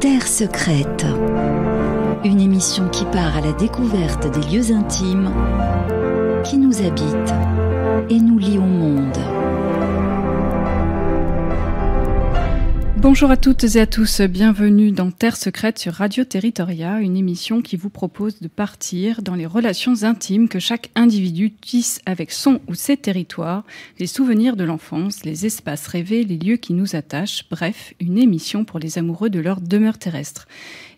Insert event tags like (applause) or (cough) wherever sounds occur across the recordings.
Terre secrète. Une émission qui part à la découverte des lieux intimes qui nous habitent et nous lient au monde. Bonjour à toutes et à tous, bienvenue dans Terre secrète sur Radio Territoria, une émission qui vous propose de partir dans les relations intimes que chaque individu tisse avec son ou ses territoires, les souvenirs de l'enfance, les espaces rêvés, les lieux qui nous attachent, bref, une émission pour les amoureux de leur demeure terrestre.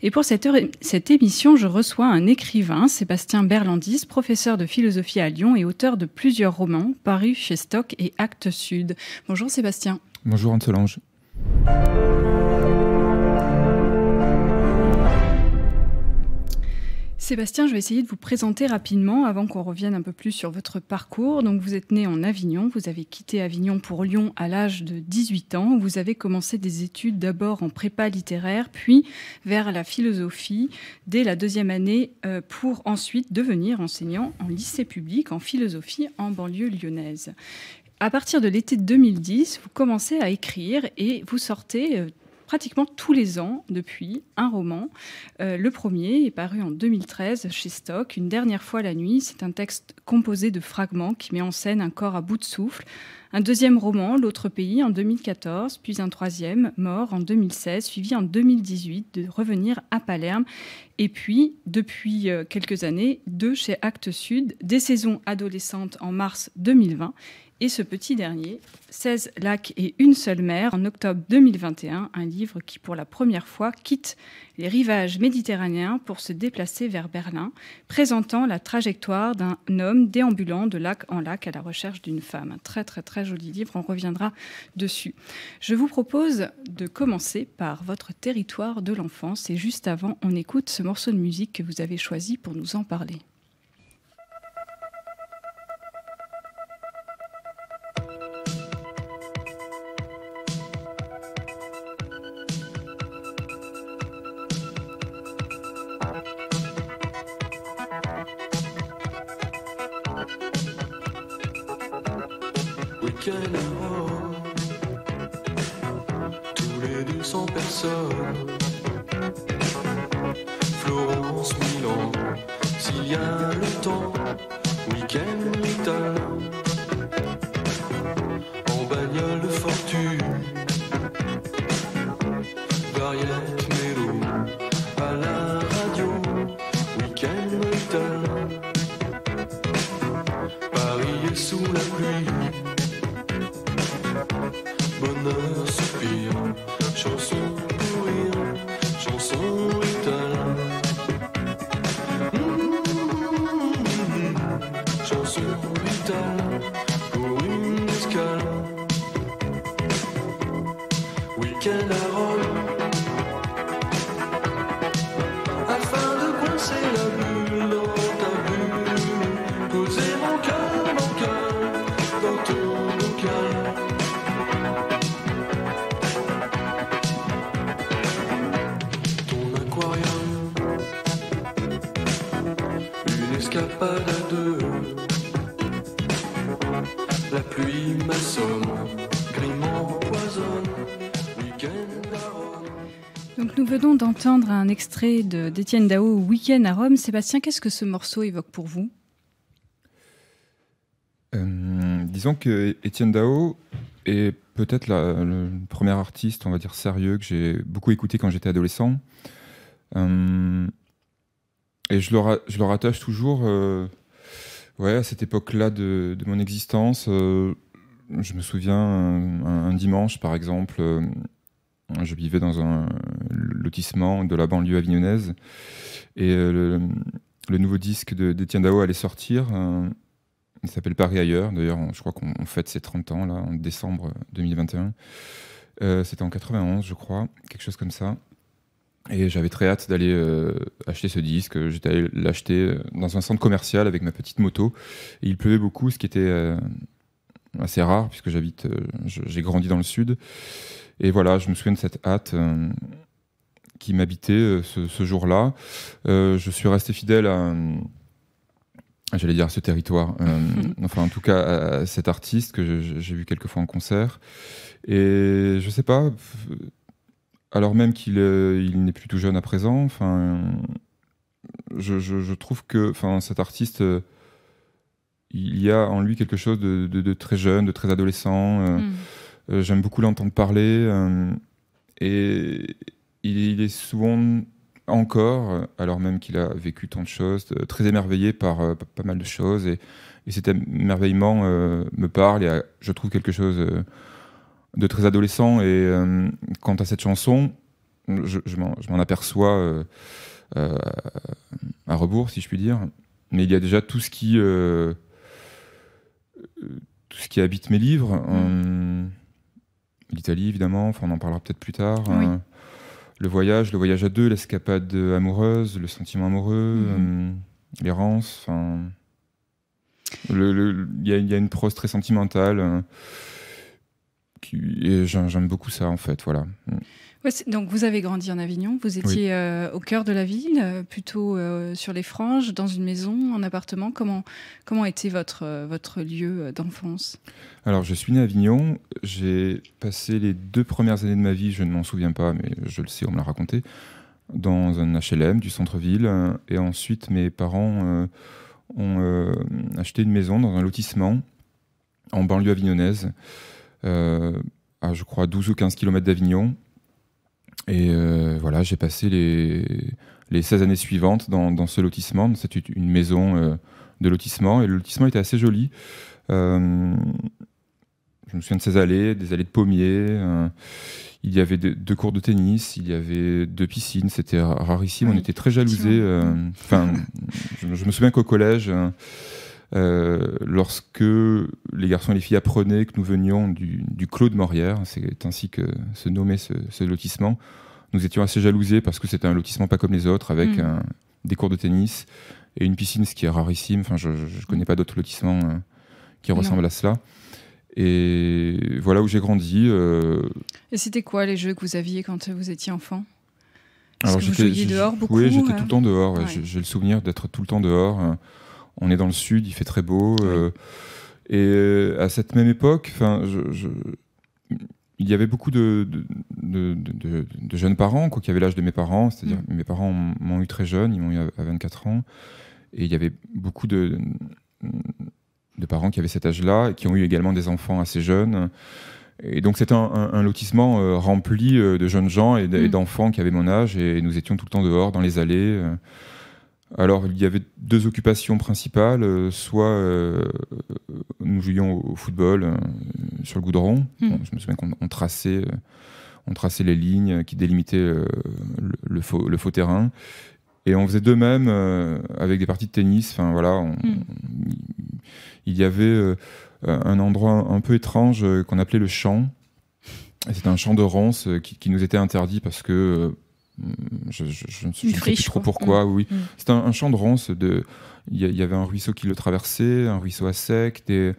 Et pour cette, cette émission, je reçois un écrivain, Sébastien Berlandis, professeur de philosophie à Lyon et auteur de plusieurs romans parus chez Stock et Actes Sud. Bonjour Sébastien. Bonjour Anne-Solange. Sébastien, je vais essayer de vous présenter rapidement avant qu'on revienne un peu plus sur votre parcours. Donc, vous êtes né en Avignon, vous avez quitté Avignon pour Lyon à l'âge de 18 ans. Vous avez commencé des études d'abord en prépa littéraire, puis vers la philosophie dès la deuxième année euh, pour ensuite devenir enseignant en lycée public en philosophie en banlieue lyonnaise. À partir de l'été 2010, vous commencez à écrire et vous sortez euh, pratiquement tous les ans depuis un roman. Euh, le premier est paru en 2013 chez Stock, Une dernière fois la nuit. C'est un texte composé de fragments qui met en scène un corps à bout de souffle. Un deuxième roman, L'autre pays, en 2014, puis un troisième, Mort, en 2016, suivi en 2018 de Revenir à Palerme. Et puis, depuis euh, quelques années, deux chez Actes Sud, Des saisons adolescentes en mars 2020 et ce petit dernier, 16 lacs et une seule mer, en octobre 2021, un livre qui pour la première fois quitte les rivages méditerranéens pour se déplacer vers Berlin, présentant la trajectoire d'un homme déambulant de lac en lac à la recherche d'une femme. Un très très très joli livre, on reviendra dessus. Je vous propose de commencer par votre territoire de l'enfance et juste avant, on écoute ce morceau de musique que vous avez choisi pour nous en parler. Chanson italien pour D'entendre un extrait d'Étienne Dao, Week-end à Rome. Sébastien, qu'est-ce que ce morceau évoque pour vous? Euh, disons que Étienne Dao est peut-être le premier artiste, on va dire, sérieux que j'ai beaucoup écouté quand j'étais adolescent. Euh, et je le, rattache toujours euh, ouais, à cette époque-là de, mon existence. Je me souviens, un, dimanche, par exemple, je vivais dans un lotissement de la banlieue avignonnaise. Et euh, le, nouveau disque d'Étienne Dao allait sortir. euh, il s'appelle Paris ailleurs. D'ailleurs, je crois qu'on on fête ses 30 ans, là, en décembre 2021. Euh, C'était en 91, je crois, quelque chose comme ça. Et j'avais très hâte d'aller acheter ce disque. J'étais allé l'acheter dans un centre commercial avec ma petite moto. Et il pleuvait beaucoup, ce qui était assez rare, puisque j'habite, j'ai grandi dans le sud. Et voilà, je me souviens de cette hâte euh, qui m'habitait euh, ce, ce jour-là. Euh, je suis resté fidèle à, j'allais dire à ce territoire, euh, (laughs) enfin en tout cas à cet artiste que j'ai vu quelques fois en concert. Et je sais pas, alors même qu'il euh, il n'est plus tout jeune à présent. Enfin, je, je- je trouve que enfin, cet artiste, euh, il y a en lui quelque chose de, de- de très jeune, de très adolescent. Mm. Euh, J'aime beaucoup l'entendre parler. euh, et il, est souvent encore, alors même qu'il a vécu tant de choses, euh, très émerveillé par pas mal de choses. Et, et cet émerveillement me parle et je trouve quelque chose de très adolescent. Et quant à cette chanson, je, je m'en aperçois à rebours, si je puis dire. Mais il y a déjà tout ce qui, tout ce qui habite mes livres. Euh, L'Italie, évidemment, enfin, on en parlera peut-être plus tard. Oui. Euh, le voyage, le voyage à deux, l'escapade amoureuse, le sentiment amoureux, Mhm. euh, l'errance. Enfin, le- le- il y, a- il y a une prose très sentimentale. euh, qui, et j'aime j'aime beaucoup ça, en fait. Voilà. Ouais, donc vous avez grandi en Avignon, vous étiez euh, au cœur de la ville, euh, plutôt euh, sur les franges, dans une maison, en appartement. Comment, comment était votre, votre lieu d'enfance? Alors, je suis né à Avignon. J'ai passé les deux premières années de ma vie, je ne m'en souviens pas, mais je le sais, on me l'a raconté, dans un HLM du centre-ville. Et ensuite, mes parents ont acheté une maison dans un lotissement en banlieue avignonnaise, à je crois 12 ou 15 km d'Avignon. Et euh, voilà, j'ai passé les, les 16 années suivantes dans, dans ce lotissement. C'était une maison euh, de lotissement et le lotissement était assez joli. Euh, je me souviens de ces allées, des allées de pommiers. il y avait deux, deux cours de tennis, il y avait deux piscines. C'était ra- rarissime. On était très jalousés. Enfin, je, je me souviens qu'au collège, euh, lorsque les garçons et les filles apprenaient que nous venions du, du Clos de Morière, c'est ainsi que se nommait ce, ce lotissement, nous étions assez jalousés parce que c'était un lotissement pas comme les autres, avec Mm. un- des cours de tennis et une piscine, ce qui est rarissime. Enfin, je ne connais pas d'autres lotissements euh, qui ressemblent à cela. Et voilà où j'ai grandi. euh, Et c'était quoi les jeux que vous aviez quand vous étiez enfant? Est-ce que vous j'étais- jouiez dehors beaucoup Oui, j'étais tout le temps dehors. ouais. Ouais. J'ai j'ai le souvenir d'être tout le temps dehors. On est dans le sud, il fait très beau. euh, et euh, à cette même époque, enfin, je- je- il y avait beaucoup de, de, de- de- de- de jeunes parents quoi, qui avaient l'âge de mes parents. C'est-à-dire Mm. mes parents m'ont eu très jeune, ils m'ont eu à, à 24 ans. Et il y avait beaucoup de, de parents qui avaient cet âge-là et qui ont eu également des enfants assez jeunes. Et donc c'était un, un- un lotissement euh, rempli euh, de jeunes gens et Mm. d'enfants qui avaient mon âge et nous étions tout le temps dehors dans les allées. euh. Alors il y avait deux occupations principales, euh, soit euh, nous jouions au football euh, sur le goudron. Mm. Bon, je me souviens qu'on on traçait, euh, on traçait les lignes qui délimitaient le, le faux, le faux terrain. Et on faisait de même avec des parties de tennis. Enfin voilà, on- Mm. il y avait un endroit un peu étrange qu'on appelait le champ. C'était un champ de ronces qui, qui nous était interdit parce que je, je- je ne sais- je Une ne sais friche, plus trop quoi. pourquoi. Oui, Mm. c'était un, un champ de ronces. De, il y, avait un ruisseau qui le traversait, un ruisseau à sec, des,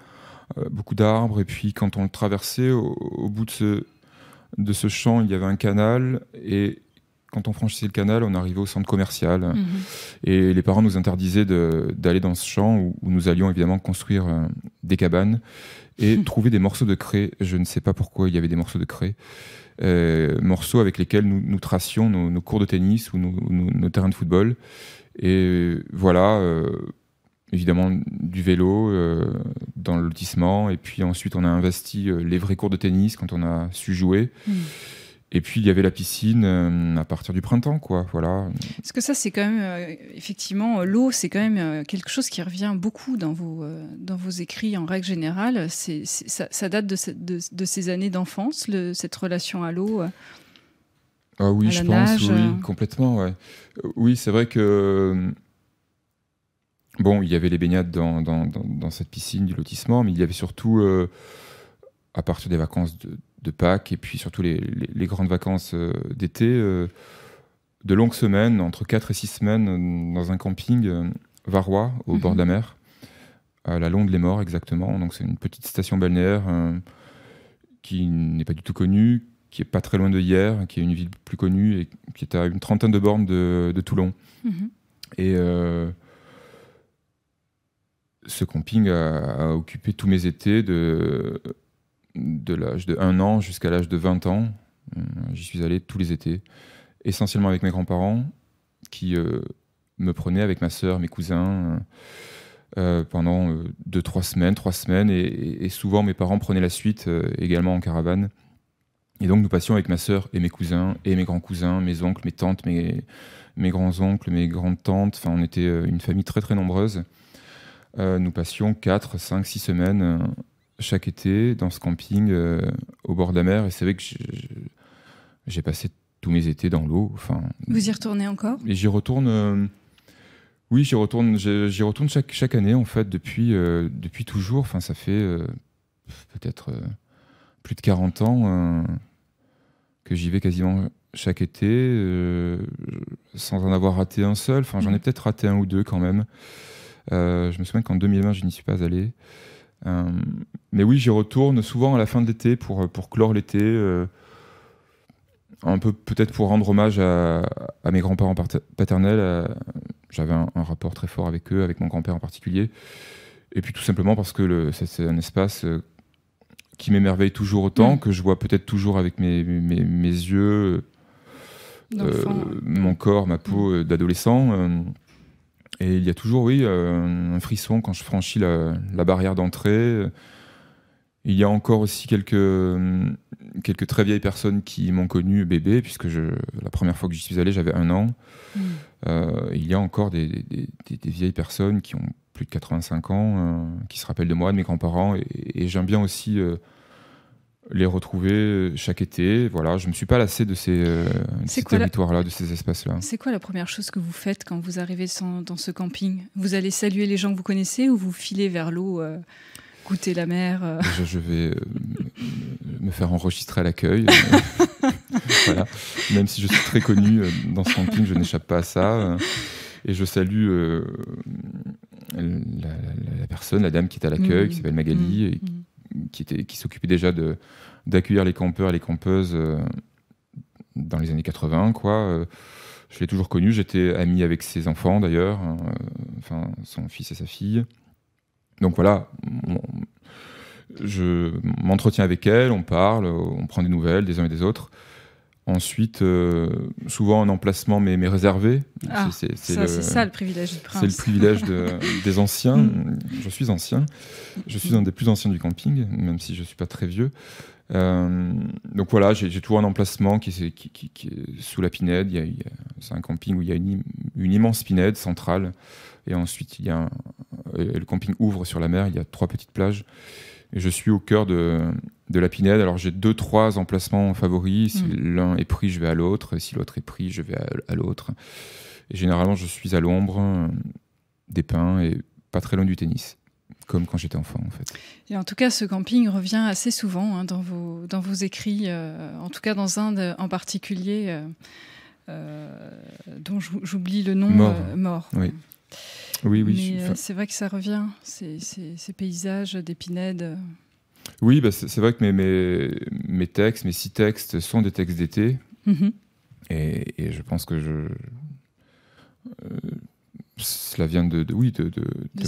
euh, beaucoup d'arbres. Et puis quand on le traversait, au, au bout de ce, de ce champ, il y avait un canal. Et quand on franchissait le canal, on arrivait au centre commercial. Mhm. Et les parents nous interdisaient d'aller dans ce champ où, où nous allions évidemment construire euh, des cabanes et (laughs) trouver des morceaux de craie. Je ne sais pas pourquoi il y avait des morceaux de craie. Euh, morceaux avec lesquels nous, nous tracions nos, nos cours de tennis ou nos, nos- nos terrains de football. Et voilà, euh, évidemment du vélo euh, dans le lotissement. Et puis ensuite, on a investi les vrais cours de tennis quand on a su jouer. Mm. Et puis il y avait la piscine euh, à partir du printemps, quoi. Voilà. Parce que ça, c'est quand même, euh, effectivement, euh, l'eau, c'est quand même euh, quelque chose qui revient beaucoup dans vos, dans vos écrits en règle générale. C'est, c'est- ça, ça date de, cette- de, de ces années d'enfance, le- cette relation à l'eau. Ah oui, À je pense, nage, oui, complètement, ouais. Oui, c'est vrai que bon, il y avait les baignades dans, dans, dans- dans cette piscine du lotissement, mais il y avait surtout à partir des vacances de, de Pâques et puis surtout les, les- les grandes vacances euh, d'été, euh, de longues semaines, entre 4 et 6 semaines, euh, dans un camping varois au Mhm. bord de la mer, à la Londe les Morts exactement. Donc c'est une petite station balnéaire euh, qui n'est pas du tout connue, qui est pas très loin de hier, qui est une ville plus connue et qui est à une trentaine de bornes de, de Toulon. Mhm. Et euh, ce camping a, a occupé tous mes étés de, de l'âge de 1 an jusqu'à l'âge de 20 ans. Euh, J'y suis allé tous les étés, essentiellement avec mes grands-parents, qui euh, me prenaient avec ma sœur, mes cousins, euh, pendant euh, deux, trois semaines, trois semaines, et, et- souvent mes parents prenaient la suite également en caravane. Et donc nous passions avec ma sœur et mes cousins, et mes grands-cousins, mes oncles, mes tantes, mes, mes grands-oncles, mes grandes-tantes, enfin on était une famille très très nombreuse. Nous passions 4, 5, 6 semaines chaque été dans ce camping euh, au bord de la mer, et c'est vrai que j'ai- passé tous mes étés dans l'eau. Enfin, Vous y retournez encore? Et j'y retourne. euh, oui, j'y retourne. J'y retourne chaque, chaque année en fait depuis euh, depuis toujours. Enfin, ça fait peut-être plus de 40 ans que j'y vais quasiment chaque été, sans en avoir raté un seul. Enfin, j'en ai Mhm. peut-être raté un ou deux quand même. Je me souviens qu'en 2020, je n'y suis pas allé. Euh, mais oui, j'y retourne souvent à la fin de l'été pour, pour clore l'été. euh, un peu peut-être pour rendre hommage à, à mes grands-parents pater- paternels. euh, J'avais un, un rapport très fort avec eux, avec mon grand-père en particulier. Et puis tout simplement parce que le- c'est c'est un espace euh, qui m'émerveille toujours autant, Mm. que je vois peut-être toujours avec mes, mes, mes yeux, euh, mon corps, ma peau euh, d'adolescent. Et il y a toujours, oui, euh, un frisson quand je franchis la, la barrière d'entrée. Il y a encore aussi quelques, euh, quelques très vieilles personnes qui m'ont connu bébé, puisque je, la première fois que j'y suis allé, j'avais un an. Mm. Euh, il y a encore des, des- des- des vieilles personnes qui ont plus de 85 ans, euh, qui se rappellent de moi, de mes grands-parents, et, et j'aime bien aussi les retrouver chaque été. Voilà, je me suis pas lassé de ces, euh, ces la- territoires-là, de ces espaces-là. C'est quoi la première chose que vous faites quand vous arrivez sans- dans ce camping? Vous allez saluer les gens que vous connaissez ou vous filez vers l'eau, euh, goûter la mer euh je vais euh, me faire enregistrer à l'accueil. (laughs) (laughs) voilà. Même si je suis très connu euh, dans ce camping, je n'échappe pas à ça. euh, Et je salue euh, la, la- la personne, la dame qui est à l'accueil, Mhm. qui s'appelle Magali, et Mm. Qui, qui s'occupait déjà de, d'accueillir les campeurs et les campeuses euh, dans les années 80. Quoi. Euh, Je l'ai toujours connu, j'étais ami avec ses enfants d'ailleurs, hein, euh, enfin son fils et sa fille. Donc voilà, je m'entretiens avec elle, on parle, on prend des nouvelles des uns et des autres. Ensuite, euh, souvent un emplacement mais, mais réservé. Ah, C'est- Ça, le- privilège du prince. c'est le privilège de- (laughs) des anciens. Mm. Je suis ancien. Je suis un des plus anciens du camping, même si je ne suis pas très vieux. Euh, donc voilà, j'ai toujours un emplacement qui, est- qui- qui- qui est sous la pinède. C'est un camping où il y a une, im- une immense pinède centrale. Et ensuite, il y a un- le camping ouvre sur la mer. Il y a trois petites plages. Et je suis au cœur de, de la pinède. Alors j'ai deux, trois emplacements favoris. Si Mm. l'un est pris, je vais à l'autre. Si l'autre est pris, je vais à, à l'autre. Généralement, je suis à l'ombre euh, des pins et pas très loin du tennis, comme quand j'étais enfant en fait. Et en tout cas, ce camping revient assez souvent hein, dans, vos, dans vos écrits, euh, en tout cas dans un de- en particulier, euh, euh, dont j'ou- j'oublie le nom. Mort. mort. Oui. Oui, oui. Euh, c'est vrai que ça revient, ces, ces- ces paysages d'épinèdes. oui, bah, c'est vrai que mes, mes, mes textes, mes six textes sont des textes d'été. Mhm. Et, et je pense que je. euh, cela vient de, de- oui, de,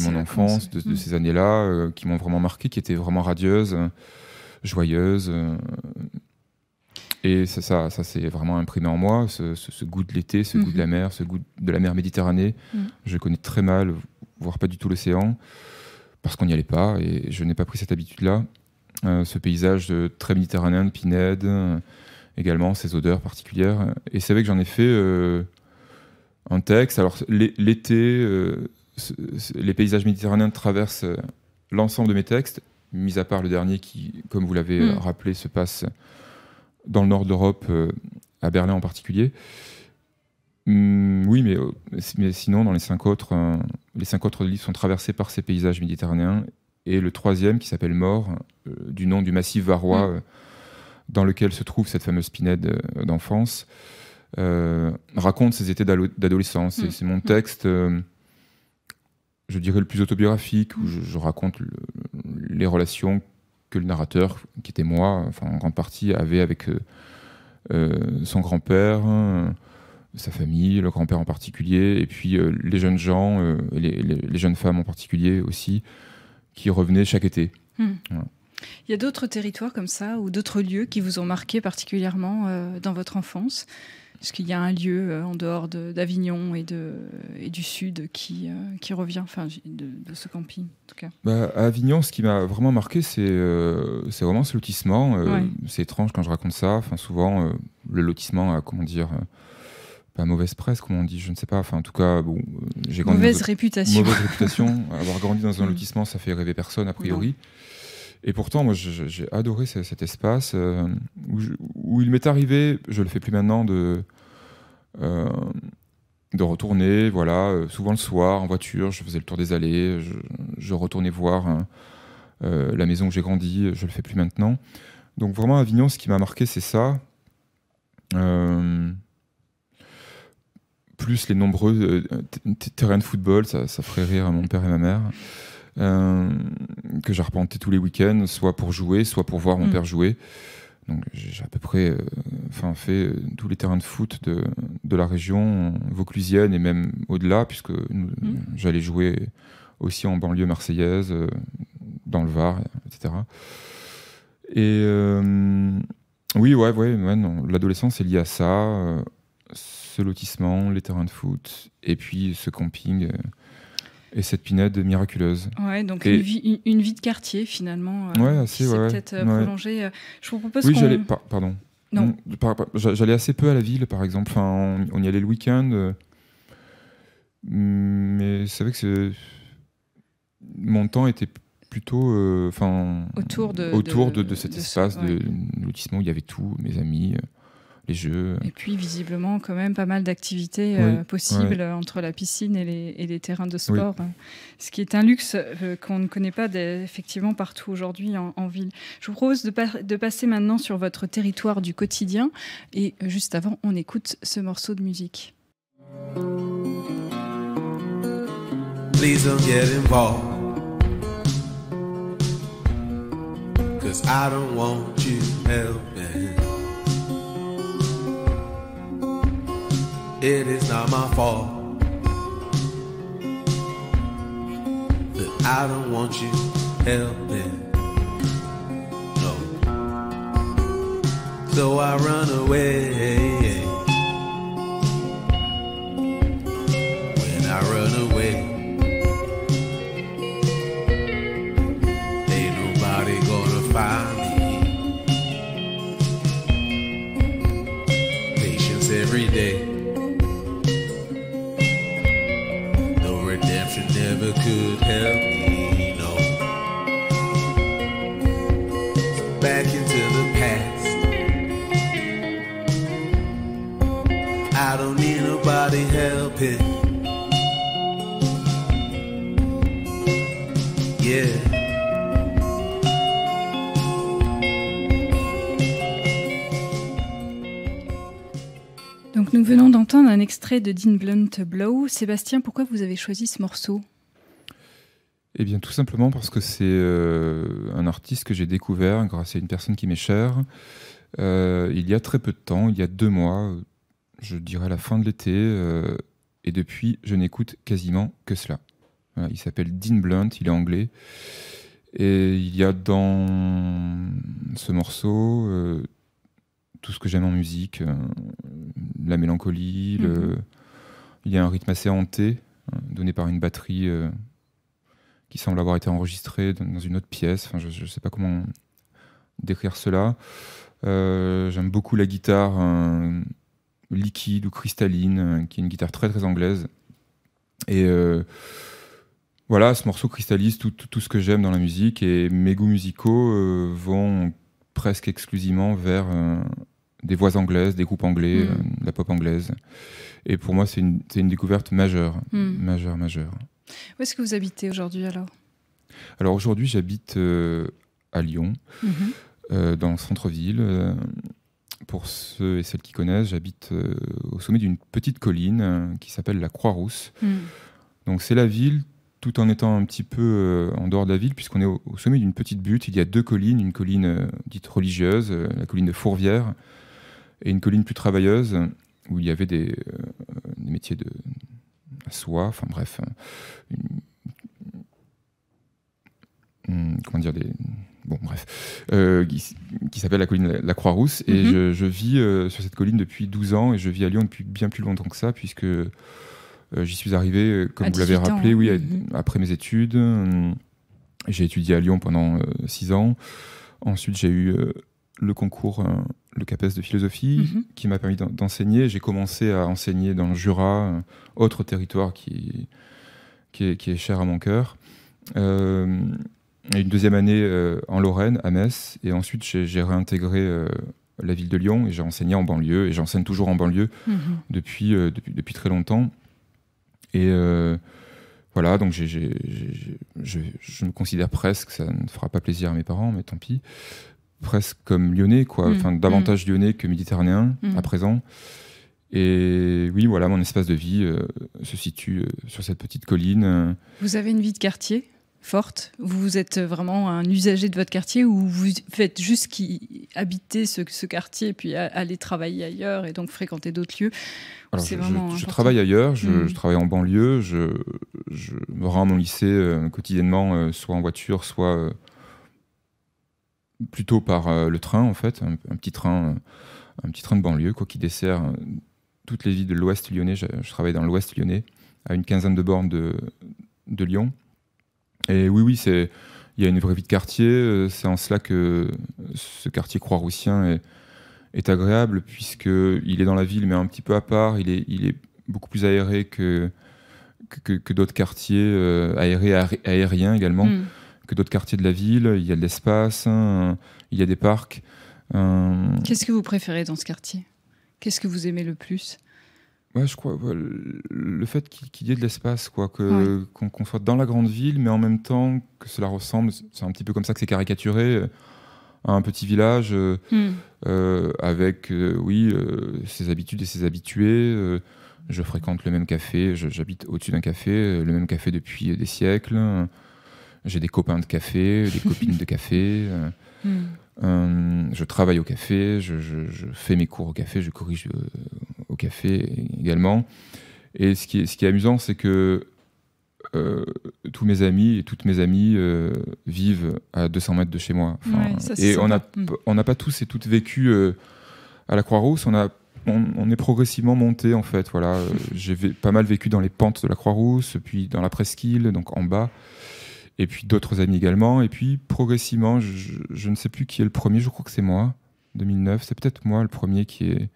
mon enfance, de, Mm. ces années-là, euh, qui m'ont vraiment marqué, qui étaient vraiment radieuses, joyeuses. Euh, et ça, ça, ça s'est vraiment imprimé en moi, ce, ce- ce goût de l'été, ce goût Mhm. de la mer, ce goût de la mer Méditerranée. Mm. Je connais très mal, voire pas du tout l'océan, parce qu'on n'y allait pas, et je n'ai pas pris cette habitude-là. Euh, ce paysage de- très méditerranéen de Pinède, euh, également ces odeurs particulières. Et c'est vrai que j'en ai fait euh, un texte. Alors l'é- l'été, euh, les paysages méditerranéens traversent euh, l'ensemble de mes textes, mis à part le dernier qui, comme vous l'avez euh, Mm. rappelé, se passe dans le nord de l'Europe, euh, à Berlin en particulier. Hum, oui, mais, euh, mais sinon, dans les cinq autres, euh, les cinq autres livres sont traversés par ces paysages méditerranéens. Et le troisième, qui s'appelle Mort, euh, du nom du massif varois, Mm. euh, dans lequel se trouve cette fameuse pinède d'enfance, raconte ses étés d'adolescence. C'est Mm. c'est mon texte, je dirais, le plus autobiographique, où Mm. je, je raconte le- les relations que le narrateur, qui était moi, enfin en grande partie, avait avec euh, euh, son grand-père, euh, sa famille, le grand-père en particulier, et puis les jeunes gens, et les, les- les jeunes femmes en particulier aussi, qui revenaient chaque été. Hmm. Voilà. Il y a d'autres territoires comme ça ou d'autres lieux qui vous ont marqué particulièrement euh, dans votre enfance? Est-ce qu'il y a un lieu euh, en dehors de- d'Avignon et, de, et du sud qui, euh, qui revient, enfin de, de ce camping en tout cas Bah, à Avignon, ce qui m'a vraiment marqué, c'est euh, vraiment ce lotissement. Ouais. C'est étrange quand je raconte ça. Enfin, souvent, le lotissement a, comment dire, pas mauvaise presse, comment on dit, je ne sais pas. Enfin, en tout cas, bon, j'ai grandi Mauvaise dans- réputation. mauvaise réputation. (laughs) Avoir grandi dans un Mm. lotissement, ça fait rêver personne, a priori. Et pourtant, moi, j'ai adoré ce- cet espace euh, où, il m'est arrivé, je le fais plus maintenant, de, euh, de retourner, voilà, euh, souvent le soir, en voiture, je faisais le tour des allées, je, retournais voir la maison où j'ai grandi, je le fais plus maintenant. Donc vraiment, à Avignon, ce qui m'a marqué, c'est ça. Plus les nombreux terrains de football, ça, ferait rire mon père et ma mère, que j'arpentais tous les week-ends, soit pour jouer, soit pour voir mon Mm. père jouer. Donc j'ai à peu près euh, enfin, fait euh, tous les terrains de foot de, de la région vauclusienne et même au-delà, puisque Mm. j'allais jouer aussi en banlieue marseillaise, euh, dans le Var, etc. Et euh, oui, ouais, ouais, ouais, l'adolescence est liée à ça, euh, ce lotissement, les terrains de foot, et puis ce camping euh, et cette pinède miraculeuse. Ouais, donc Et- une, vie, une, une vie de quartier finalement. euh, Ouais, assez, ouais, peut-être euh, ouais. prolongée. Euh, Je vous propose Oui, j'allais. par- pardon. Non. Mm, J'allais assez peu à la ville, par exemple. Enfin, on, on y allait le week-end. euh, mais c'est vrai que c'est- mon temps était plutôt. euh. Autour de- autour de- de, de cet ce- espace ouais. de lotissement où il y avait tout, mes amis, euh, les jeux. Et puis visiblement quand même pas mal d'activités euh, Oui, possibles entre la piscine et les, et les terrains de sport, euh, ce qui est un luxe euh, qu'on ne connaît pas effectivement partout aujourd'hui en, en ville. Je vous propose de passer maintenant sur votre territoire du quotidien et euh, juste avant on écoute ce morceau de musique. Please don't get involved. Cause I don't want you helping. It is not my fault that I don't want you helping. No. So I run away. When I run away. Donc nous venons d'entendre un extrait de Dean Blunt Blow. Sébastien, pourquoi vous avez choisi ce morceau? Eh bien, tout simplement parce que c'est euh, un artiste que j'ai découvert grâce à une personne qui m'est chère. euh, il y a très peu de temps, il y a deux mois, je dirais la fin de l'été, euh, et depuis, je n'écoute quasiment que cela. Voilà, il s'appelle Dean Blunt, il est anglais, et il y a dans ce morceau tout ce que j'aime en musique, la mélancolie, le- Mhm. il y a un rythme assez hanté, hein, donné par une batterie qui semble avoir été enregistrée dans une autre pièce. Enfin, je ne sais pas comment décrire cela. Euh, J'aime beaucoup la guitare euh, liquide ou cristalline, euh, qui est une guitare très très anglaise. Et euh, voilà, ce morceau cristallise tout, tout- tout ce que j'aime dans la musique et mes goûts musicaux euh, vont presque exclusivement vers euh, des voix anglaises, des groupes anglais, Mm. euh, la pop anglaise. Et pour moi, c'est une, découverte majeure, Hmm. majeure, majeure. Où est-ce que vous habitez aujourd'hui alors? Alors aujourd'hui, j'habite euh, à Lyon, Mhm. euh, dans le centre-ville. Euh, pour ceux et celles qui connaissent, j'habite au sommet d'une petite colline qui s'appelle la Croix-Rousse. Hmm. Donc c'est la ville, tout en étant un petit peu en dehors de la ville, puisqu'on est au, au sommet d'une petite butte. Il y a deux collines, une colline dite religieuse, la colline de Fourvière, et une colline plus travailleuse, où il y avait des, des métiers de à soie, enfin bref, euh, une- comment dire, des, bon bref, euh, qui, s'appelle la colline La Croix-Rousse. Et Mhm. je, je vis euh, sur cette colline depuis 12 ans et je vis à Lyon depuis bien plus longtemps que ça, puisque euh, j'y suis arrivé, comme À vous l'avez 18 ans, rappelé, oui, Mhm. après mes études. J'ai étudié à Lyon pendant 6 ans. Ensuite, j'ai eu le concours, le CAPES de philosophie, Mhm. qui m'a permis d'en- d'enseigner. J'ai commencé à enseigner dans le Jura, euh, autre territoire qui, qui, est, qui est cher à mon cœur. Euh, une deuxième année euh, en Lorraine, à Metz. Et ensuite, j'ai réintégré euh, la ville de Lyon et j'ai enseigné en banlieue. Et j'enseigne toujours en banlieue Mhm. depuis, depuis, depuis très longtemps. Et voilà, donc je me considère presque, ça ne fera pas plaisir à mes parents, mais tant pis, presque comme lyonnais, quoi. Mm, Enfin, davantage lyonnais que méditerranéen Mm. à présent. Et oui, voilà, mon espace de vie euh, se situe euh, sur cette petite colline. euh, Vous avez une vie de quartier forte? Vous êtes vraiment un usager de votre quartier ou vous faites juste qui habiter ce, ce quartier et puis aller travailler ailleurs et donc fréquenter d'autres lieux? Alors, je, travaille ailleurs, je, Mm. je travaille en banlieue, je, je me rends à mon lycée euh, quotidiennement, euh, soit en voiture, soit euh, plutôt par euh, le train, en fait, un, petit train, euh, un petit train de banlieue, quoi, qui dessert euh, toutes les villes de l'Ouest lyonnais. Je, travaille dans l'Ouest lyonnais, à une quinzaine de bornes de, de Lyon. Et oui, oui, c'est, il y a une vraie vie de quartier. C'est en cela que ce quartier croix-roussien est, est agréable, puisqu'il est dans la ville, mais un petit peu à part. Il est, il est beaucoup plus aéré que, que, d'autres quartiers, aérés, aéré- aériens également, Mm. Que d'autres quartiers de la ville. Il y a de l'espace, hein, il y a des parcs. euh, Qu'est-ce que vous préférez dans ce quartier? Qu'est-ce que vous aimez le plus? Ouais, je crois ouais, le, fait qu'il y ait de l'espace, quoi, que qu'on soit dans la grande ville, mais en même temps que cela ressemble, c'est un petit peu comme ça que c'est caricaturé, euh, à un petit village euh, Mm. euh, avec, euh, oui, euh, ses habitudes et ses habitués. euh, je fréquente le même café, j'habite au-dessus d'un café, euh, le même café depuis euh, des siècles. Euh, J'ai des copains de café, des copines de café. (laughs) euh, Mm. euh, je travaille au café, je, je- je fais mes cours au café, je corrige euh, au café également. Et ce qui est, ce qui est amusant, c'est que euh, tous mes amis et toutes mes amies euh, vivent à 200 mètres de chez moi. Enfin, Ouais, ça, c'est et on n'a. Mm. on n'a pas tous et toutes vécu euh, à la Croix-Rousse. On, a, on, on est progressivement monté, en fait. Voilà. Euh, (laughs) J'ai pas mal vécu dans les pentes de la Croix-Rousse, puis dans la presqu'île, donc en bas et puis d'autres amis également. Et puis progressivement, je, je ne sais plus qui est le premier, je crois que c'est moi, 2009. C'est peut-être moi le premier qui est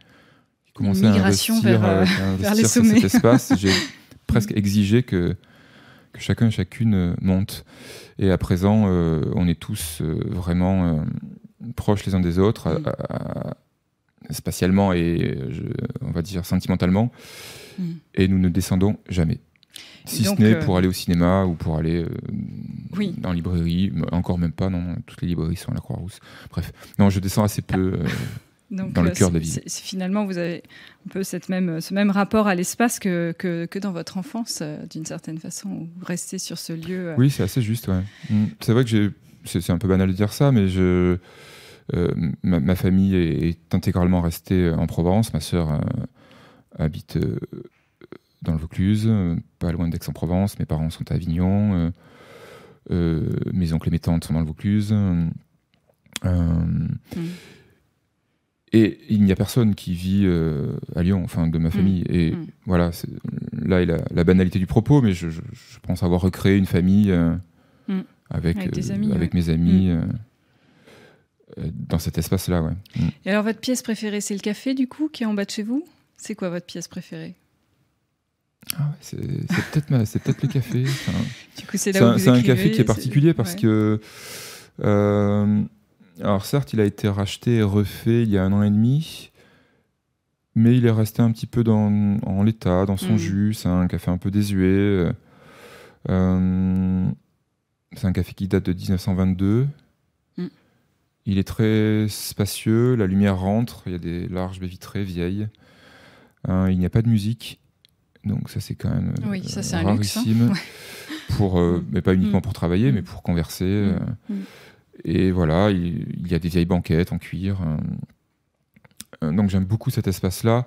qui commençait à investir, vers, euh, euh, à investir vers sur cet espace. (laughs) J'ai presque exigé que, que chacun et chacune euh, monte. Et à présent, euh, on est tous euh, vraiment euh, proches les uns des autres, à- Mm. à- à- spatialement et euh, je- on va dire sentimentalement. Mm. Et nous ne descendons jamais. Si donc, ce n'est euh, pour aller au cinéma ou pour aller euh, Oui. dans la librairie, encore même pas, non, toutes les librairies sont à la Croix-Rousse. Bref, non, je descends assez peu. euh, (laughs) Donc, Dans le cœur de la c'est Finalement, vous avez un peu cette même, ce même rapport à l'espace que, que, que dans votre enfance, euh, d'une certaine façon, où vous restez sur ce lieu. euh, Oui, c'est assez juste, ouais. Mm. C'est vrai que. C'est un peu banal de dire ça, mais je. euh, ma, ma famille est, est intégralement restée en Provence. Ma sœur habite dans le Vaucluse, euh, pas loin d'Aix-en-Provence. Mes parents sont à Avignon. euh, euh, mes oncles et mes tantes sont dans le Vaucluse. Mm. Et il n'y a personne qui vit euh, à Lyon, enfin de ma famille. Et Mm. voilà, là est la, la banalité du propos, mais je, je- je pense avoir recréé une famille euh, Mm. avec, euh, mes amis dans cet espace-là. Ouais. Mm. Et alors, votre pièce préférée, c'est le café, du coup, qui est en bas de chez vous? C'est quoi votre pièce préférée? Ah ouais, c'est peut-être c'est peut-être le café. c'est un, café qui est particulier parce ouais. que. euh, alors, certes, il a été racheté et refait il y a un an et demi, mais il est resté un petit peu dans, en l'état, dans son Mm. jus. C'est un café un peu désuet. euh, euh, c'est un café qui date de 1922. Mm. Il est très spacieux, la lumière rentre, il y a des larges baies vitrées vieilles. Hein, il n'y a pas de musique, donc ça c'est quand même Oui, ça, c'est un luxe, hein. Pour, euh, Mm. mais pas uniquement Mm. pour travailler, Mm. mais pour converser. euh, Mm. et voilà, il, il y a des vieilles banquettes en cuir. euh, donc j'aime beaucoup cet espace-là.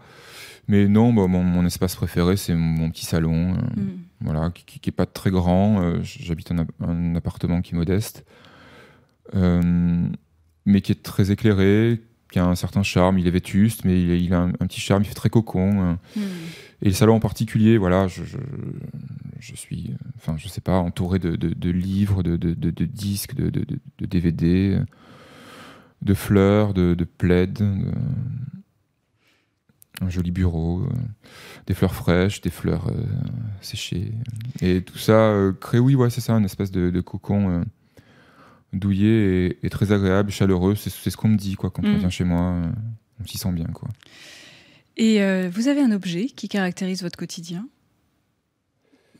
Mais non, bah, mon, mon espace préféré, c'est mon, petit salon, euh, Mm. voilà, qui, qui, qui est pas très grand. euh, J'habite un, app- un appartement qui est modeste. euh, mais qui est très éclairé, qui a un certain charme. Il est vétuste, mais il, est- il a un, un petit charme, il fait très cocon. Et le salon en particulier, voilà, je, je, je suis, enfin, je sais pas, entouré de, de- de livres, de, disques, de, DVD, de fleurs, de, de- un joli bureau, euh, des fleurs fraîches, des fleurs euh, séchées. Et tout ça euh, crée, oui, ouais, c'est ça, une espèce de, cocon euh, douillet et, et très agréable, chaleureux. C'est ce qu'on me dit, quoi, quand on vient chez moi. on s'y sent bien, quoi. Et euh, vous avez un objet qui caractérise votre quotidien?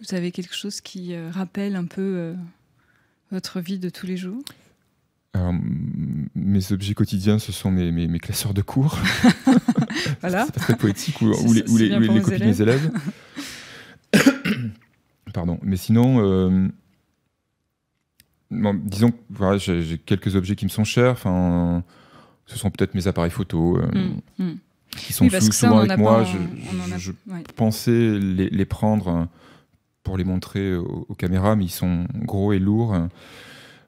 Vous avez quelque chose qui euh, rappelle un peu euh, votre vie de tous les jours? Alors, mes objets quotidiens, ce sont mes, mes, mes classeurs de cours. (laughs) (laughs) Voilà. C'est pas très poétique, ou, les, ou les- copies de mes élèves. (laughs) Pardon. Mais sinon, bon, disons que voilà, j'ai quelques objets qui me sont chers. Enfin, ce sont peut-être mes appareils photo Hmm, hmm. Qui sont Oui, parce que ça, souvent avec moi. pas Je, on en a- je ouais. pensais les, les prendre euh, pour les montrer aux, aux caméras, mais ils sont gros et lourds euh,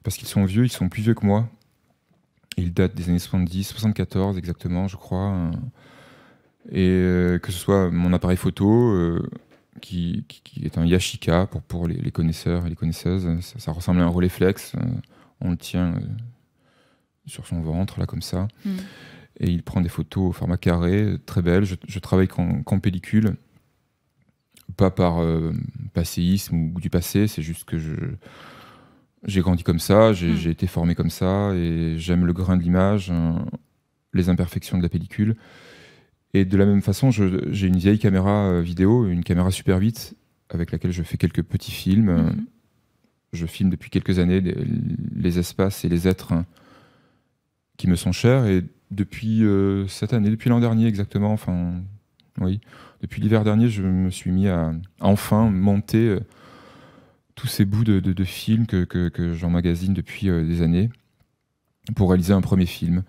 parce qu'ils sont vieux, ils sont plus vieux que moi. Ils datent des années 70, 74 exactement, je crois. euh, Et que ce soit mon appareil photo, euh, qui, qui- qui est un Yashica pour, pour les, les connaisseurs et les connaisseuses, ça, ça ressemble à un Rolleiflex. on le tient sur son ventre, là, comme ça. Hmm. Et il prend des photos au format carré, très belles. Je, je travaille qu'en pellicule, pas par euh, passéisme ou du passé, c'est juste que je j'ai grandi comme ça, j'ai Mm. j'ai été formé comme ça, et j'aime le grain de l'image, euh, les imperfections de la pellicule. Et de la même façon, j'ai une vieille caméra euh, vidéo, une caméra Super 8, avec laquelle je fais quelques petits films. Mhm. Je filme depuis quelques années les, les espaces et les êtres hein, qui me sont chers. Et depuis euh, cette année, depuis l'an dernier exactement, enfin, oui, depuis l'hiver dernier, je me suis mis à, à enfin monter euh, tous ces bouts de, de- de films que, que, que j'emmagasine depuis euh, des années pour réaliser un premier film.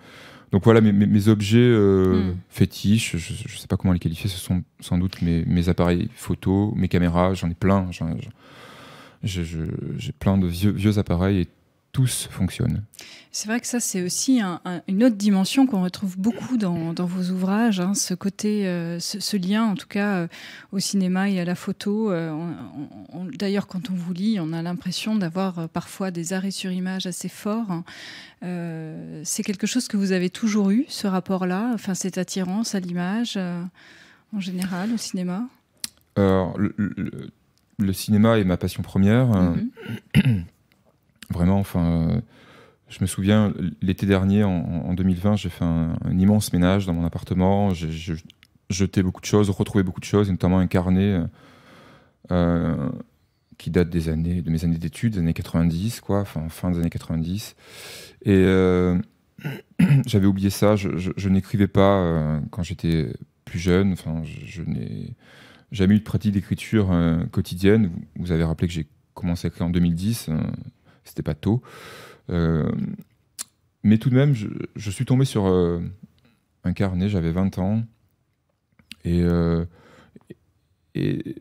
Donc voilà, mes, mes- mes objets euh, Mm. fétiches, je ne sais pas comment les qualifier, ce sont sans doute mes, mes appareils photo, mes caméras, j'en ai plein. J'ai plein de vieux, vieux appareils et tous fonctionnent. C'est vrai que ça, c'est aussi un- un- une autre dimension qu'on retrouve beaucoup dans, dans vos ouvrages, hein, ce côté, euh, ce, ce lien, en tout cas, euh, au cinéma et à la photo. euh, D'ailleurs, quand on vous lit, on a l'impression d'avoir parfois des arrêts sur image assez forts. hein. C'est quelque chose que vous avez toujours eu, ce rapport-là, enfin, cette attirance à l'image, en général, au cinéma? Alors, le, le- le cinéma est ma passion première. euh, Mhm. Vraiment, enfin, euh, je me souviens, l'été dernier, en, en 2020, j'ai fait un, immense ménage dans mon appartement. J'ai jeté beaucoup de choses, retrouvé beaucoup de choses, notamment un carnet euh, euh, qui date des années, de mes années d'études, des années 90, quoi, fin des années 90. Et (clears throat) j'avais oublié ça, je, n'écrivais pas quand j'étais plus jeune, enfin, je, n'ai jamais eu de pratique d'écriture quotidienne. Vous, avez rappelé que j'ai commencé à écrire en 2010, euh, c'était pas tôt. Euh, mais tout de même, je, suis tombé sur euh, un carnet, j'avais 20 ans, et, euh, et,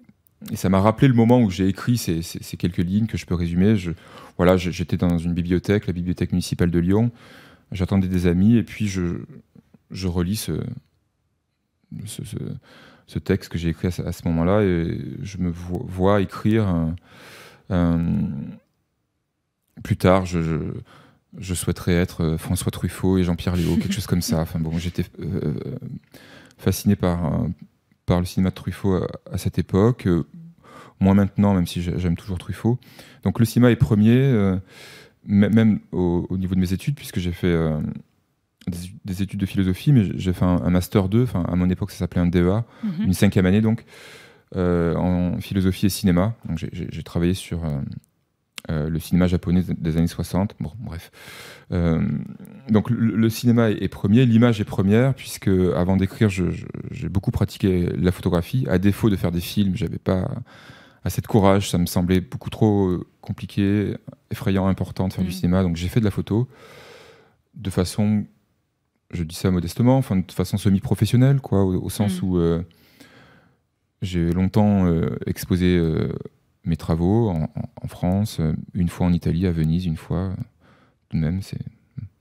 et ça m'a rappelé le moment où j'ai écrit ces, quelques lignes que je peux résumer. Je, voilà, j'étais dans une bibliothèque, la bibliothèque municipale de Lyon, j'attendais des amis, et puis je, je relis ce, ce, texte que j'ai écrit à ce, moment-là, et je me vo- vois écrire un- plus tard, je, je, je souhaiterais être euh, François Truffaut et Jean-Pierre Léaud, quelque chose comme ça. Enfin bon, j'étais euh, fasciné par, euh, par le cinéma de Truffaut à, à cette époque. euh, moins maintenant, même si j'ai- j'aime toujours Truffaut. Donc le cinéma est premier, euh, même au, au niveau de mes études, puisque j'ai fait euh, des, des études de philosophie, mais j'ai fait un, un master 2, enfin à mon époque ça s'appelait un DEA, Mhm. une cinquième année donc, euh, en philosophie et cinéma. Donc j'ai- travaillé sur euh, euh, le cinéma japonais des années 60. Bon, bref. Euh, donc le, le cinéma est, est premier, l'image est première, puisque avant d'écrire, j'ai beaucoup pratiqué la photographie. À défaut de faire des films, j'avais pas assez de courage, ça me semblait beaucoup trop euh, compliqué, effrayant, important de faire du cinéma. Donc j'ai fait de la photo de façon, je dis ça modestement, enfin de façon semi-professionnelle, quoi, au, au sens Mhm. où euh, j'ai longtemps euh, exposé euh, mes travaux en, France, euh, une fois en Italie, à Venise, une fois, euh, tout de même, c'est